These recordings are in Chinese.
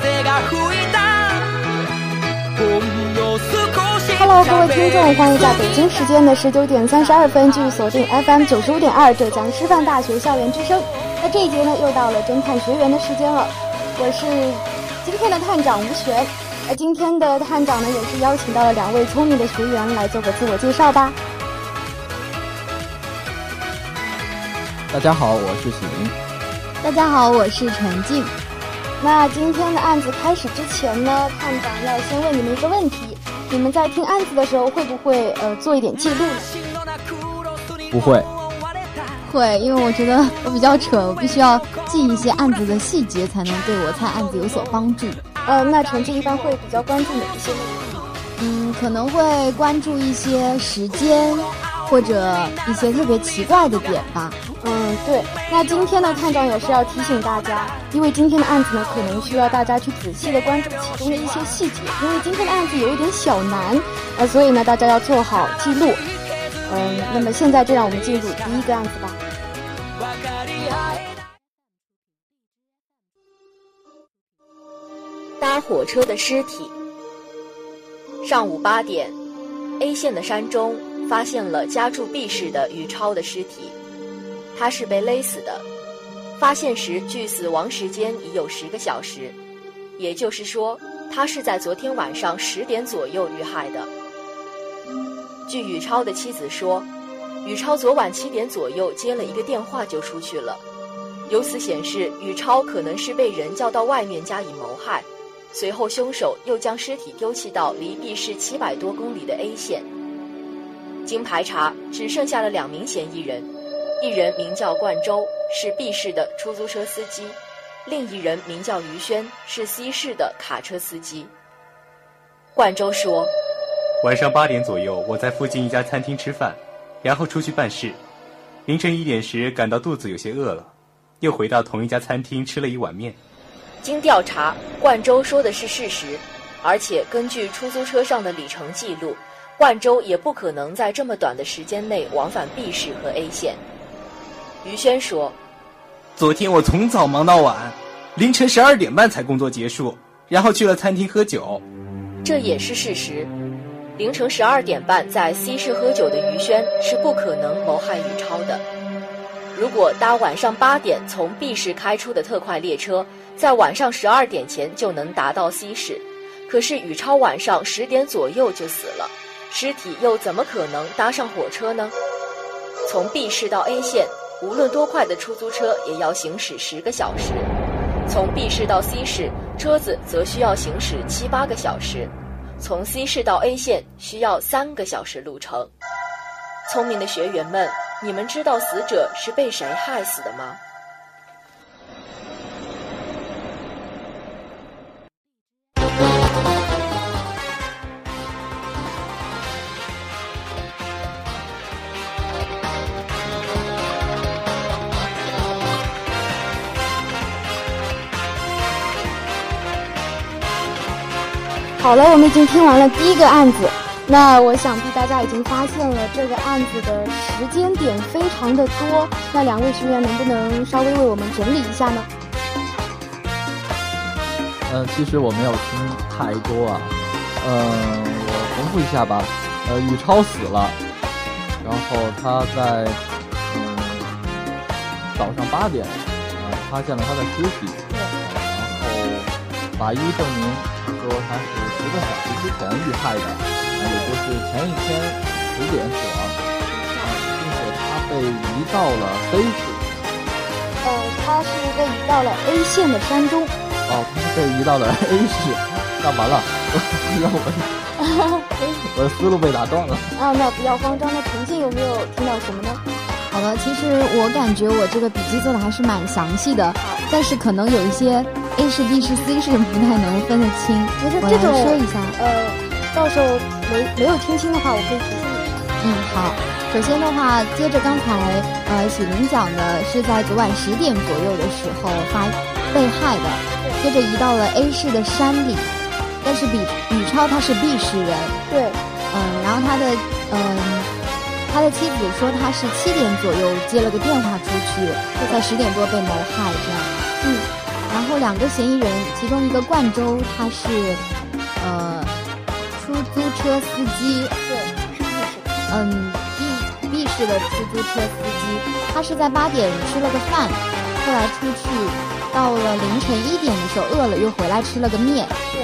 园。欢迎在北京时间的十九点三十二分继续锁定 FM 九十五点二浙江师范大学校园之声。那这一节呢，又到了侦探学员的时间了。我是今天的探长吴璇。那今天的探长呢，也是邀请到了两位聪明的学员来做个自我介绍吧。大家好，我是许林。大家好，我是陈静。那今天的案子开始之前呢，探长要先问你们一个问题。你们在听案子的时候会不会呃做一点记录呢？不会，会，因为我觉得我比较蠢，我必须要记一些案子的细节，才能对我猜案子有所帮助。呃，那成绩一般会比较关注哪一些内容？嗯，可能会关注一些时间。或者一些特别奇怪的点吧。嗯，对。那今天呢，探长也是要提醒大家，因为今天的案子呢，可能需要大家去仔细的关注其中的一些细节，因为今天的案子有一点小难，呃，所以呢，大家要做好记录。嗯，那么现在就让我们进入第一个案子吧。搭火车的尸体。上午八点，A 县的山中。发现了家住 B 市的宇超的尸体，他是被勒死的。发现时距死亡时间已有十个小时，也就是说，他是在昨天晚上十点左右遇害的。据宇超的妻子说，宇超昨晚七点左右接了一个电话就出去了，由此显示宇超可能是被人叫到外面加以谋害，随后凶手又将尸体丢弃到离 B 市七百多公里的 A 县。经排查，只剩下了两名嫌疑人，一人名叫冠周，是 B 市的出租车司机；另一人名叫于轩，是 C 市的卡车司机。冠周说：“晚上八点左右，我在附近一家餐厅吃饭，然后出去办事。凌晨一点时，感到肚子有些饿了，又回到同一家餐厅吃了一碗面。”经调查，冠周说的是事实，而且根据出租车上的里程记录。冠州也不可能在这么短的时间内往返 B 市和 A 县。于轩说：“昨天我从早忙到晚，凌晨十二点半才工作结束，然后去了餐厅喝酒。”这也是事实。凌晨十二点半在 C 市喝酒的于轩是不可能谋害宇超的。如果搭晚上八点从 B 市开出的特快列车，在晚上十二点前就能达到 C 市，可是宇超晚上十点左右就死了。尸体又怎么可能搭上火车呢？从 B 市到 A 县，无论多快的出租车也要行驶十个小时；从 B 市到 C 市，车子则需要行驶七八个小时；从 C 市到 A 县需要三个小时路程。聪明的学员们，你们知道死者是被谁害死的吗？好了，我们已经听完了第一个案子，那我想必大家已经发现了这个案子的时间点非常的多，那两位学员能不能稍微为我们整理一下呢？嗯，其实我没有听太多啊，嗯，我重复一下吧，呃，宇超死了，然后他在嗯早上八点呃发现了他的尸体，法医证明。说他是十个小时之前遇害的，啊，也就是前一天十点死亡，啊，并且他被被移到了 A 市。呃，他是被移到了 A 县的山中。哦，他是被移到了 A 市，那完了，让我 我的思路被打断了。啊，那不要慌张。那重庆有没有听到什么呢？好了，其实我感觉我这个笔记做的还是蛮详细的，但是可能有一些 A 市、B 市、C 市不太能分得清。不是我这种来说一下。呃，到时候没没有听清的话，我可以提醒你。嗯，好。首先的话，接着刚才呃喜林讲的是在昨晚十点左右的时候发被害的，接着移到了 A 市的山里，但是比宇超他是 B 市人，对，嗯，然后他的嗯他的妻子说他是七点左右接了个电话出去，在十点多被谋害这样。嗯，然后两个嫌疑人，其中一个冠州他是呃出租车司机，对。嗯，B B 市的出租车司机，他是在八点吃了个饭，后来出去，到了凌晨一点的时候饿了，又回来吃了个面。对，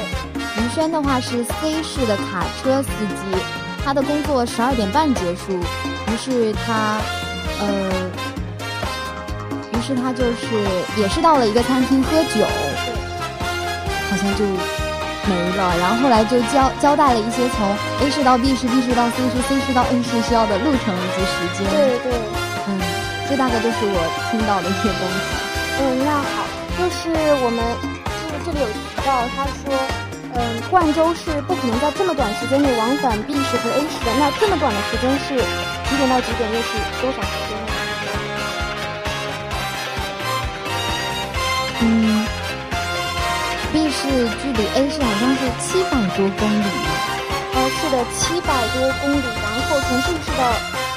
于轩的话是 C 市的卡车司机，他的工作十二点半结束，于是他，呃，于是他就是也是到了一个餐厅喝酒，好像就没了。然后后来就交交代了一些从 A 市到 B 市、B 市到 C 市、C 市到 A 市需要的路程以及时间。对对。嗯，这大概就是我听到的一些东西。嗯，那好，就是我们就是这里有提到，他说，嗯，冠州是不可能在这么短时间内往返 B 市和 A 市的。那这么短的时间是几点到几点？又是多少时间嗯，B 市距离 A 市好像是七百多公里呢。呃，是的，七百多公里。然后从 B 市到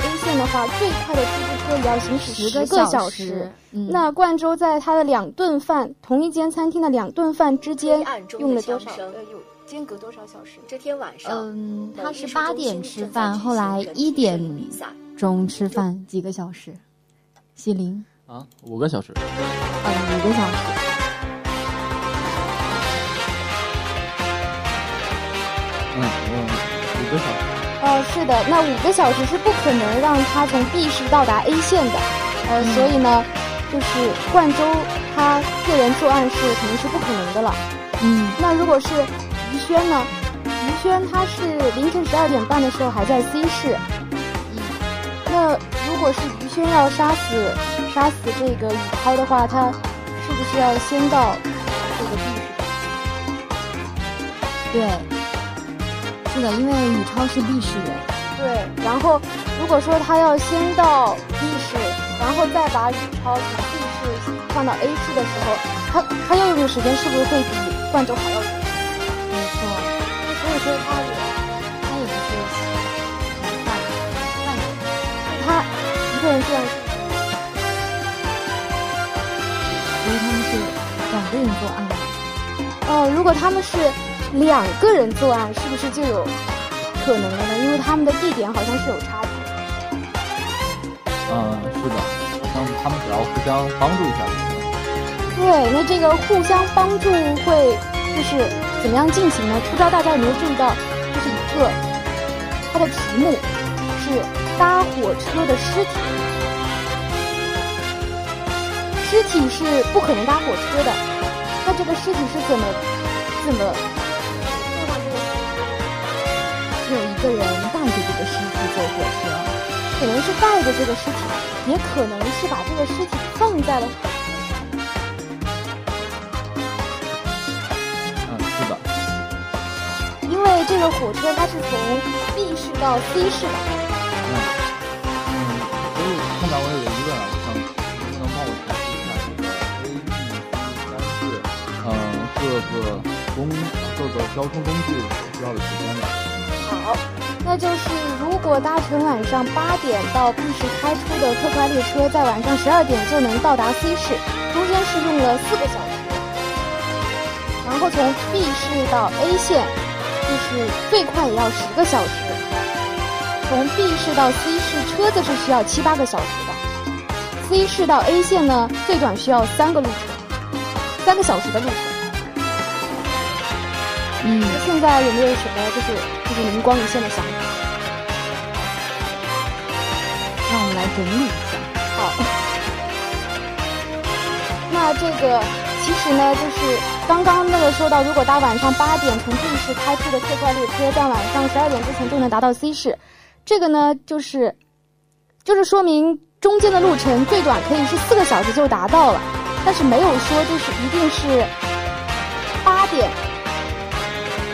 A 县的话，最快的出租车也要行驶十个小时。嗯，那冠州在他的两顿饭，同一间餐厅的两顿饭之间用了多少？呃，有间隔多少小时？这天晚上，嗯，他是八点吃饭，后来一点钟吃饭，几个小时。西林，啊，五个小时。嗯，五个小时。嗯嗯，五个小时。呃，是的，那五个小时是不可能让他从 B 市到达 A 县的，呃，所以呢，就是冠州他个人作案是肯定是不可能的了。嗯那如果是于轩呢？于轩他是凌晨十二点半的时候还在 C 市，嗯，那如果是于轩要杀死杀死这个宇涛的话，他是不是要先到这个 B 市？对，是的，因为宇超是 B 市人。对，然后如果说他要先到 B 市，然后再把宇超从 B 市放到 A 市的时候，他他要用的时间是不是会比冠州还要长？没错，那所以说他也他也不是犯犯人。他一个人这样，如果他们是两个人作案，是不是就有可能了呢？因为他们的地点好像是有差距。嗯，是的，好像他们只要互相帮助一下就行。对，那这个互相帮助会就是怎么样进行呢？不知道大家有没有注意到，就是一个它的题目是搭火车的尸体，尸体是不可能搭火车的，那这个尸体是怎么怎么有一个人带着这个尸体坐火车。可能是带着这个尸体，也可能是把这个尸体放在了火车上。嗯，是的。因为这个火车它是从 B 市到 C 市的，嗯嗯，所以看到我有一个疑问啊，我想能不能帮我阐述一下这个 A、B、C 三市，嗯，各个公各个交通工具需要的时间呢？好，那就是如果搭乘晚上八点到 B 市开出的特快列车，在晚上十二点就能到达 C 市，中间是用了四个小时。然后从 B 市到 A 县，就是最快也要十个小时。从 B 市到 C 市，车子是需要七八个小时的。C 市到 A 县呢，最短需要三个路程，三个小时的路程。嗯，现在有没有什么就是就是灵光一现的想法？让我们来整理一下。好，那这个其实呢，就是刚刚那个说到，如果搭晚上八点从 B 市开出的特快列车，在晚上十二点之前就能达到 C 市，这个呢，就是就是说明中间的路程最短可以是四个小时就达到了，但是没有说就是一定是八点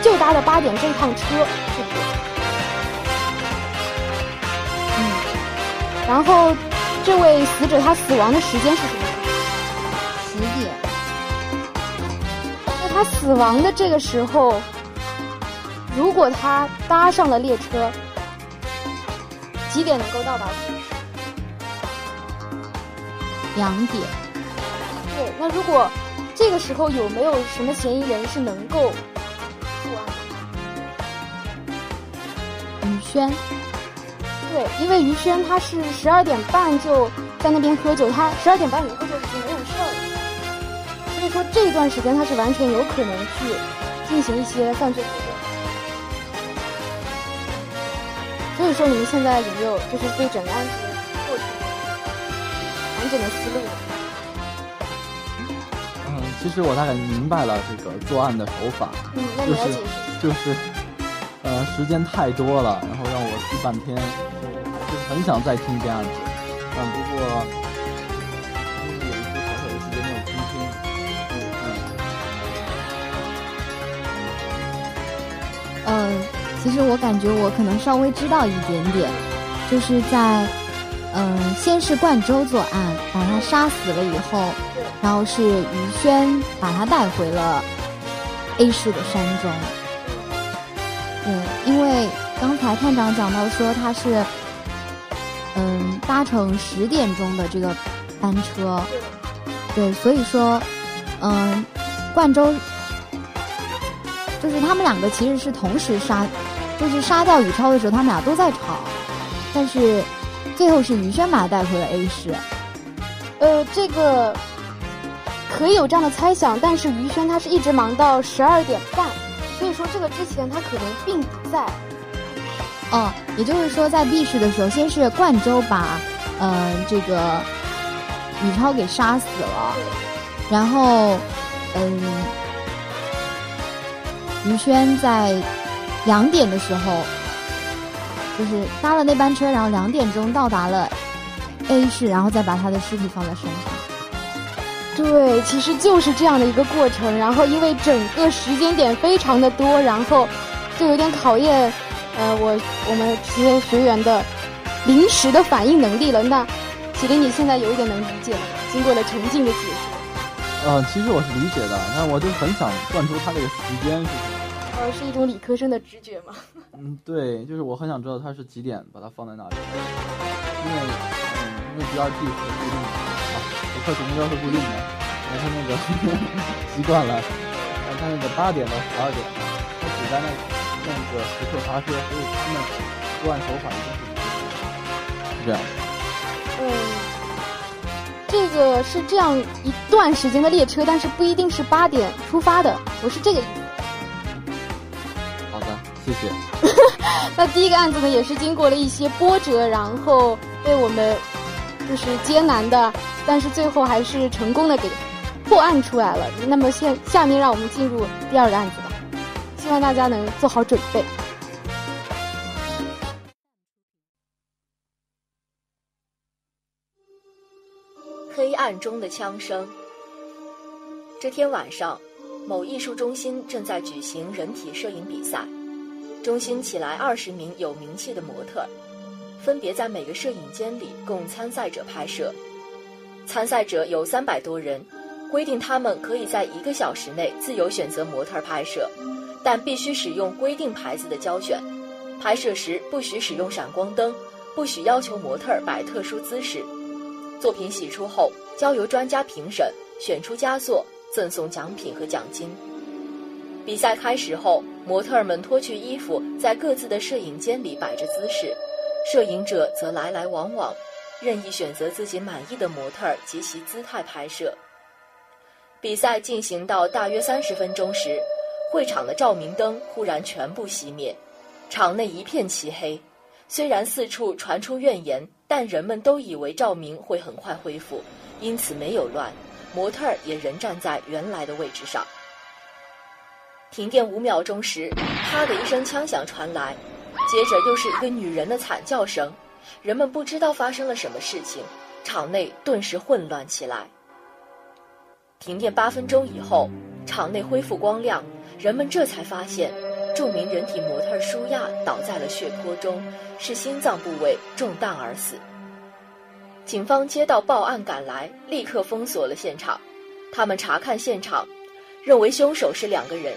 就搭的八点这趟车，是不是？嗯，然后这位死者他死亡的时间是什么？十点，那他死亡的这个时候，如果他搭上了列车，几点能够到达？两点，对，那如果这个时候有没有什么嫌疑人是能够轩，对，因为于轩他是十二点半就在那边喝酒，他十二点半以后就已经没有事儿了，所以说这段时间他是完全有可能去进行一些犯罪活动。所以说你们现在有没有就是对整个案子过程完整的思路呢？嗯，其实我大概明白了这个作案的手法，嗯，那你来解释一下。就是呃时间太多了，半天，就是很想再听这案子，但不过因为有一些小小的细节没有听清，嗯，其实我感觉我可能稍微知道一点点，就是在，嗯、先是冠州作案，把他杀死了以后，然后是于轩把他带回了 A 市的山中。对，因为刚才探长讲到说他是，嗯，搭乘十点钟的这个班车，对，所以说，嗯，冠州就是他们两个其实是同时杀，就是杀掉宇超的时候，他们俩都在吵，但是最后是于轩把他带回了 A 市。呃，这个可以有这样的猜想，但是于轩他是一直忙到十二点半，所以说这个之前他可能并不在。哦，也就是说，在 B 市的时候，先是冠州把，呃，这个宇超给杀死了，然后，嗯，于轩在两点的时候，就是搭了那班车，然后两点钟到达了 A 市，然后再把他的尸体放在身上。对，其实就是这样的一个过程。然后因为整个时间点非常的多，然后就有点考验，呃，我我们这些学员的临时的反应能力了。那启林，你现在有一点能理解了吗？经过了沉静的解释，呃，其实我是理解的，但我就很想算出他这个时间是什么。呃，是一种理科生的直觉吗？嗯，对，就是我很想知道他是几点把它放在那里，因为嗯，因为 BRT 是固定的啊，我快手公交是固定的，然后他那个 习惯了，然后他那个八点到十二点，他只在那那个时刻发车，所以他们作案手法一定是是这样的。嗯，这个是这样一段时间的列车，但是不一定是八点出发的，不是这个意思。好的，谢谢。那第一个案子呢，也是经过了一些波折，然后被我们就是艰难的，但是最后还是成功的给破案出来了。那么现下面让我们进入第二个案子吧，希望大家能做好准备。黑暗中的枪声。这天晚上，某艺术中心正在举行人体摄影比赛，中心请来二十名有名气的模特，分别在每个摄影间里供参赛者拍摄。参赛者有三百多人，规定他们可以在一个小时内自由选择模特拍摄，但必须使用规定牌子的胶卷。拍摄时不许使用闪光灯，不许要求模特儿摆特殊姿势。作品洗出后，交由专家评审，选出佳作，赠送奖品和奖金。比赛开始后，模特儿们脱去衣服，在各自的摄影间里摆着姿势，摄影者则来来往往，任意选择自己满意的模特儿及其姿态拍摄。比赛进行到大约三十分钟时，会场的照明灯忽然全部熄灭，场内一片漆黑。虽然四处传出怨言，但人们都以为照明会很快恢复，因此没有乱，模特儿也仍站在原来的位置上。停电五秒钟时，啪的一声枪响传来，接着又是一个女人的惨叫声，人们不知道发生了什么事情，场内顿时混乱起来。停电八分钟以后，场内恢复光亮，人们这才发现，著名人体模特舒亚倒在了血泊中，是心脏部位中弹而死。警方接到报案赶来，立刻封锁了现场。他们查看现场，认为凶手是两个人，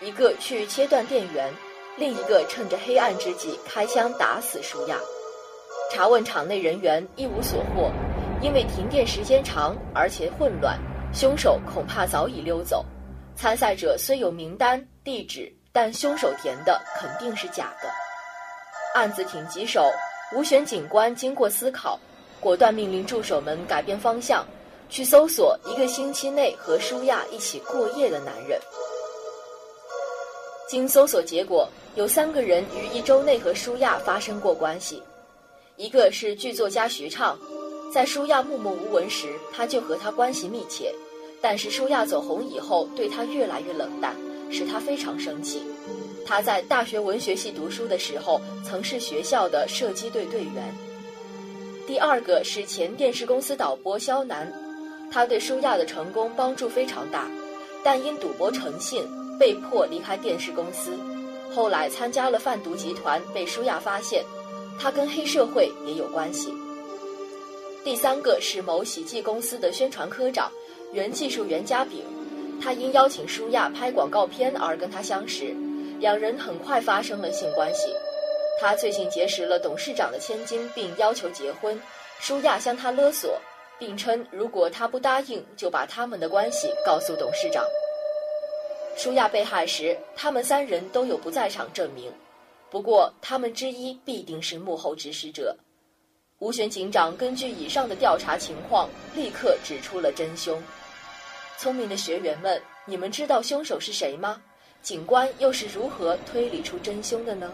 一个去切断电源，另一个趁着黑暗之际开枪打死舒亚。查问场内人员一无所获，因为停电时间长而且混乱。凶手恐怕早已溜走，参赛者虽有名单、地址，但凶手填的肯定是假的。案子挺棘手，吴选警官经过思考，果断命令助手们改变方向，去搜索一个星期内和舒亚一起过夜的男人。经搜索结果，有三个人于一周内和舒亚发生过关系，一个是剧作家徐畅。在舒亚默默无闻时，他就和他关系密切，但是舒亚走红以后，对他越来越冷淡，使他非常生气。他在大学文学系读书的时候，曾是学校的射击队队员。第二个是前电视公司导播肖楠，他对舒亚的成功帮助非常大，但因赌博成性，被迫离开电视公司。后来参加了贩毒集团，被舒亚发现，他跟黑社会也有关系。第三个是某喜剧公司的宣传科长，原技术员嘉炳，他因邀请舒亚拍广告片而跟他相识，两人很快发生了性关系。他最近结识了董事长的千金，并要求结婚，舒亚向他勒索，并称如果他不答应，就把他们的关系告诉董事长。舒亚被害时，他们三人都有不在场证明，不过他们之一必定是幕后指使者。吴玄警长根据以上的调查情况，立刻指出了真凶。聪明的学员们，你们知道凶手是谁吗？警官又是如何推理出真凶的呢？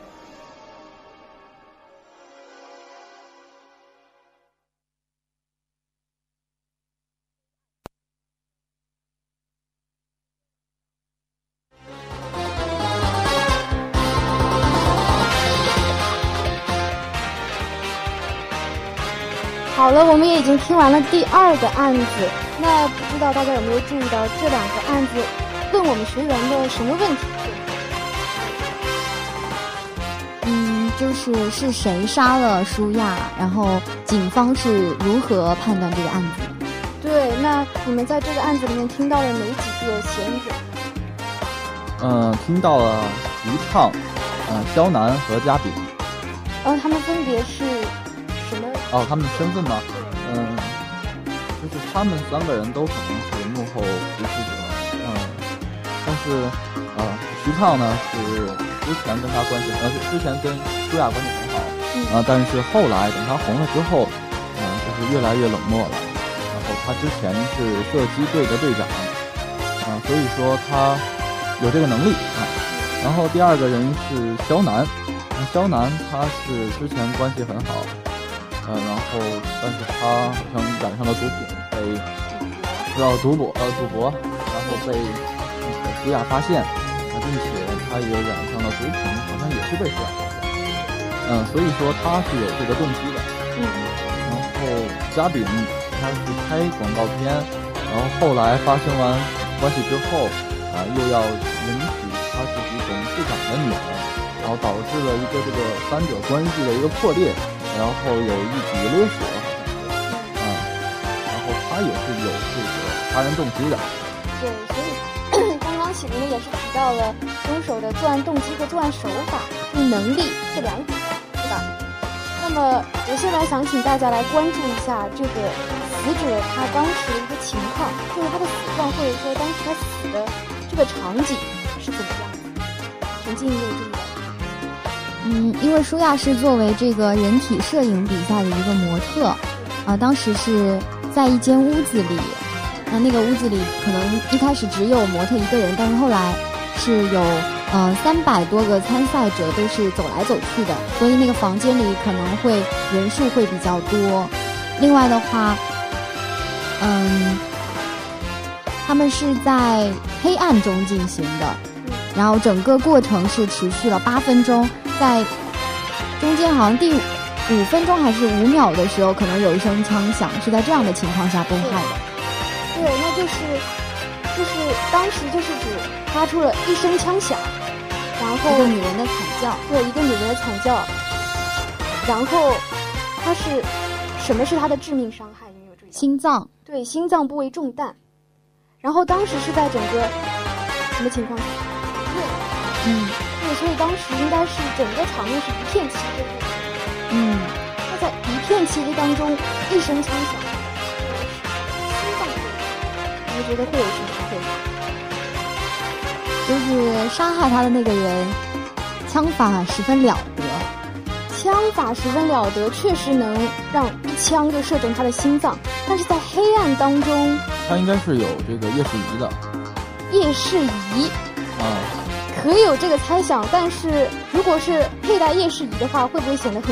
好了，我们也已经听完了第二个案子。那不知道大家有没有注意到这两个案子问我们学员的什么问题？嗯，就是是谁杀了舒亚，然后警方是如何判断这个案子？对，那你们在这个案子里面听到了哪几个嫌疑人？嗯，听到了徐畅、嗯肖楠和嘉炳。嗯，他们分别是什么。哦，他们的身份吗？嗯，就是他们三个人都可能是幕后主使者。嗯，但是，呃，徐畅呢是之前跟他关系，呃，之前跟舒亚关系很好。啊，但是后来等他红了之后，嗯，就是越来越冷漠了。然后他之前是射击队的队长，啊，所以说他有这个能力啊。然后第二个人是肖楠，肖楠他是之前关系很好。呃，然后，但是他好像染上了毒品，被呃赌博，呃赌博，然后被那个舒亚发现，啊，并且他也染上了毒品，好像也是被舒亚发现，嗯，所以说他是有这个动机的，嗯，然后嘉炳他是拍广告片，然后后来发生完关系之后，啊，又要迎娶他自己董事长的女儿，然后导致了一个这个三者关系的一个破裂。然后有一笔勒索，嗯，他也是有这个杀人动机的。对，所以刚刚启明也是提到了凶手的作案动机和作案手法、能力这两点，对吧？那么我现在想请大家来关注一下这个死者他当时的一个情况，就是他的死状，或者说当时他死的这个场景是怎么样的？陈静有注意到。嗯，因为舒亚是作为这个人体摄影比赛的一个模特，啊，当时是在一间屋子里，那那个屋子里可能一开始只有模特一个人，但是后来是有呃，三百多个参赛者都是走来走去的，所以那个房间里可能会人数会比较多。另外的话，嗯，他们是在黑暗中进行的，然后整个过程是持续了八分钟，在中间好像第五分钟还是五秒的时候，可能有一声枪响，是在这样的情况下崩坏的。对，那就是就是当时就是指发出了一声枪响。然后一个女人的惨叫，对，一个女人的惨叫。然后，她是什么是她的致命伤害？你有注意？心脏，对，心脏部位中弹。然后当时是在整个什么情况下？嗯，对，所以当时应该是整个场面是一片漆黑。嗯，他在一片漆黑当中，一声枪响，心脏部位，你觉得会有什么可能？就是杀害他的那个人，枪法十分了得，枪法十分了得，确实能让一枪就射中他的心脏。但是在黑暗当中，他应该是有这个夜视仪的。夜视仪啊，可以有这个猜想，但是如果是佩戴夜视仪的话，会不会显得很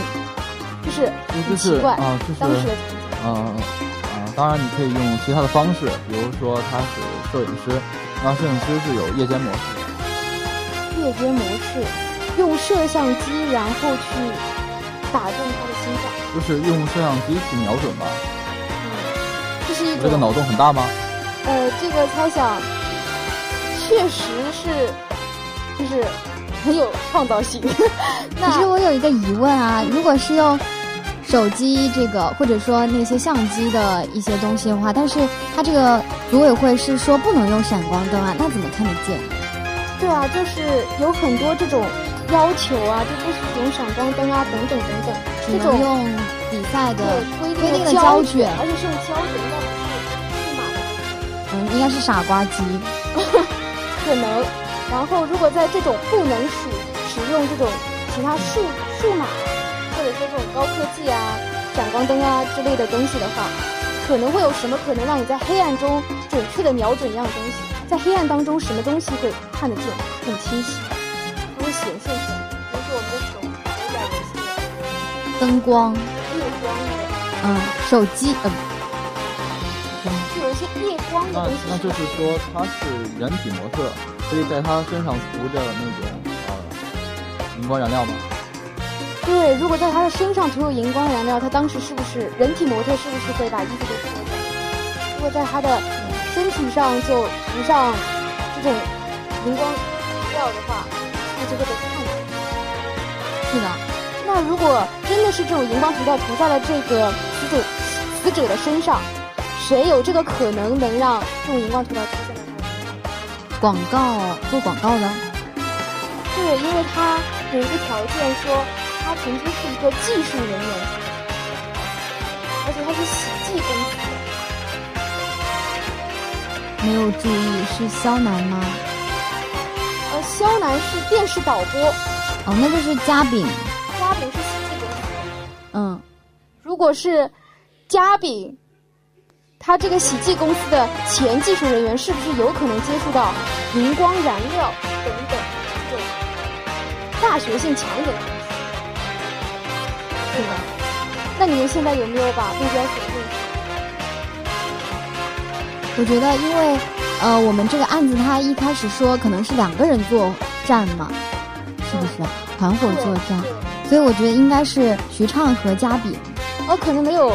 就是很奇怪啊？就是当时的嗯啊，当然你可以用其他的方式，比如说他是摄影师。那摄影师是有夜间模式，夜间模式，用摄像机然后去打中他的心脏，就是用摄像机去瞄准吧。嗯，这是一种这个脑洞很大吗？呃，这个猜想确实是，就是很有创造性。可是我有一个疑问啊，如果是用。手机这个，或者说那些相机的一些东西的话，但是它这个组委会是说不能用闪光灯啊，那怎么看得见？对啊，就是有很多这种要求啊，就不许用闪光灯啊，等等等等，这种用比赛的规定的胶卷，而且是用胶卷，应该不是数码的。嗯，应该是傻瓜机，可能。然后，如果在这种不能使使用这种其他数数码。或者说这种高科技啊、闪光灯啊之类的东西的话，可能会有什么可能让你在黑暗中准确的瞄准一样东西？在黑暗当中，什么东西会看得见、很清晰，它会显现出来？比如说我们的手手表有些灯光、夜光的，嗯，手机，嗯，就有一些夜光的东西。那那就是说，它是人体模特，可以在它身上涂着那种呃荧光染料吗？对，如果在他的身上涂有荧光燃料，他当时是不是人体模特？是不是会把衣服都脱掉？如果在他的身体上就涂上这种荧光料的话，那就会被看见？是的。那如果真的是这种荧光涂料涂在了这个死者死者的身上，谁有这个可能能让这种荧光涂料出现在他的身上？广告做广告的？对，因为他有一个条件说。他曾经是一个技术人员，而且他是喜剧公司的。没有注意是肖楠吗？呃，肖楠是电视导播。哦，那就是嘉炳。嘉炳是喜剧公司。嗯，如果是嘉炳，他这个喜剧公司的前技术人员，是不是有可能接触到荧光燃料等等这种化学性强一点的？是的，那你们现在有没有把目标锁定？我觉得，因为呃，我们这个案子他一开始说可能是两个人作战嘛，是不是团伙作战？所以我觉得应该是徐畅和嘉比。哦，可能没有，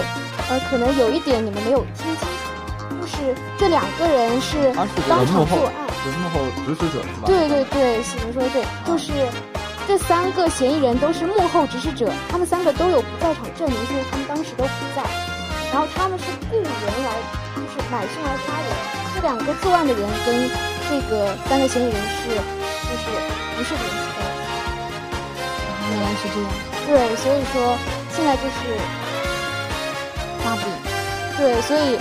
呃，可能有一点你们没有听清楚，就是这两个人是当场作案，是幕后指使者是吧？对对对，喜文说的对，就是。这三个嫌疑人都是幕后指使者，他们三个都有不在场证明，就是他们当时都不在。然后他们是雇人来，就是买凶来杀人。这两个作案的人跟这个三个嫌疑人是，就是不是联系在一起。原来是这样。对，所以说现在就是大饼。对，所以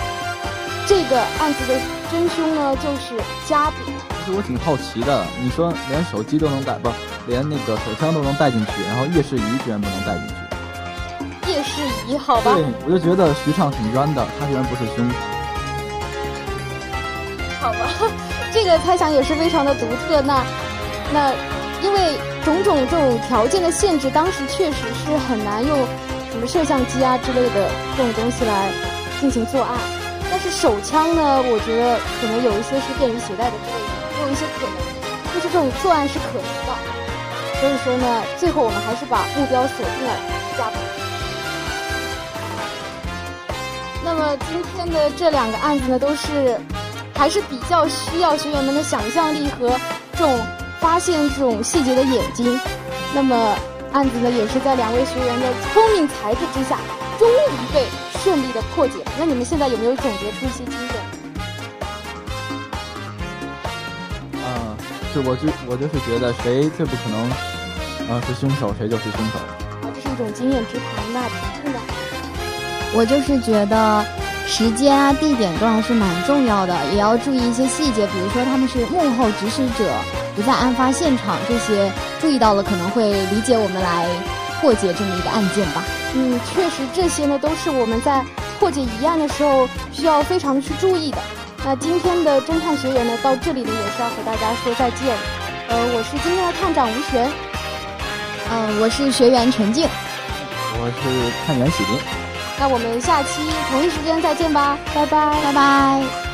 这个案子的真凶呢，就是嘉炳。我挺好奇的，你说连手机都能带不？连那个手枪都能带进去，然后夜视仪居然不能带进去。夜视仪，好吧。对，我就觉得徐畅挺冤的，他居然不是凶手。好吧，这个猜想也是非常的独特。那那因为种种这种条件的限制，当时确实是很难用什么摄像机啊之类的这种东西来进行作案。但是手枪呢，我觉得可能有一些是便于携带的之类一些可能就是这种作案是可能的。所以说呢，最后我们还是把目标锁定了家宝。那么今天的这两个案子呢，都是还是比较需要学员们的想象力和这种发现这种细节的眼睛。那么案子呢，也是在两位学员的聪明才智之下，终于被顺利的破解。那你们现在有没有总结出一些经验？我就我就是觉得谁最不可能，啊是凶手，谁就是凶手。啊，这是一种经验之谈。那真的。我就是觉得时间啊、地点都还是蛮重要的，也要注意一些细节，比如说他们是幕后指使者，不在案发现场，这些注意到了可能会理解我们来破解这么一个案件吧。嗯，确实这些呢都是我们在破解疑案的时候需要非常去注意的。那今天的侦探学员呢到这里呢也是要和大家说再见。呃，我是今天的探长吴璇，嗯，我是学员陈静，我是探员喜林。那我们下期同一时间再见吧，拜拜，拜拜。